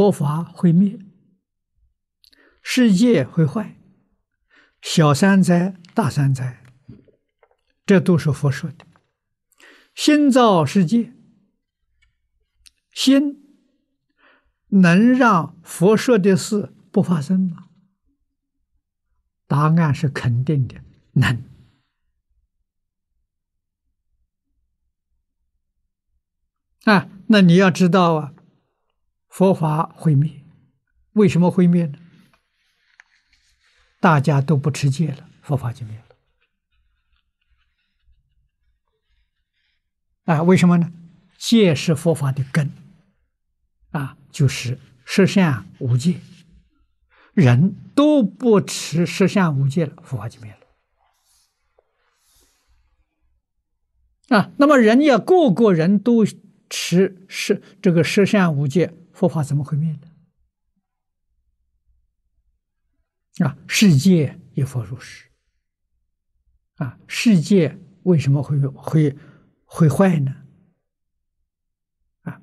佛法会灭，世界会坏，小三灾、大三灾，这都是佛说的。心造世界，心能让佛说的事不发生吗？答案是肯定的，能。啊，那你要知道啊，佛法毁灭，为什么会灭呢？大家都不持戒了，佛法就灭了。啊，为什么呢？戒是佛法的根，啊，就是十善无戒，人都不持十善无戒了，佛法就灭了。啊，那么人家个个人都持十这个十善五戒，佛法怎么会灭呢？啊，世界亦复如是。啊，世界为什么会会？会坏呢？啊，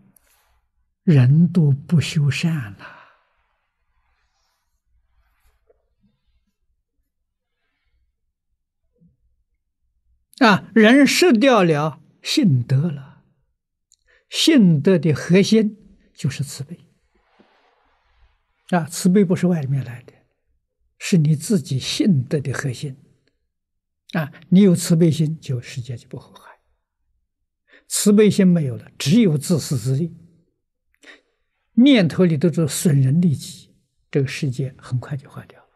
人都不修善了，啊，人失掉了信德了，信德的核心就是慈悲，啊，慈悲不是外面来的，是你自己信德的核心，啊，你有慈悲心，就世界就不会坏。慈悲心没有了，只有自私自利，念头里都是损人利己，这个世界很快就坏掉了。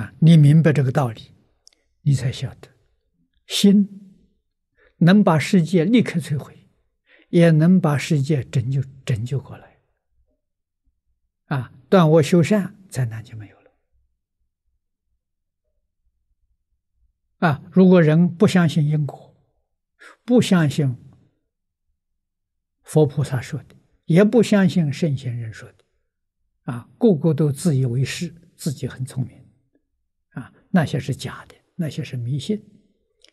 啊，你明白这个道理，你才晓得，心能把世界立刻摧毁，也能把世界拯救拯救过来。啊，断恶修善，灾难就没有了。啊！如果人不相信因果，不相信佛菩萨说的，也不相信圣贤人说的，啊，个个都自以为是，自己很聪明，啊，那些是假的，那些是迷信，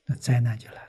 那灾难就来了。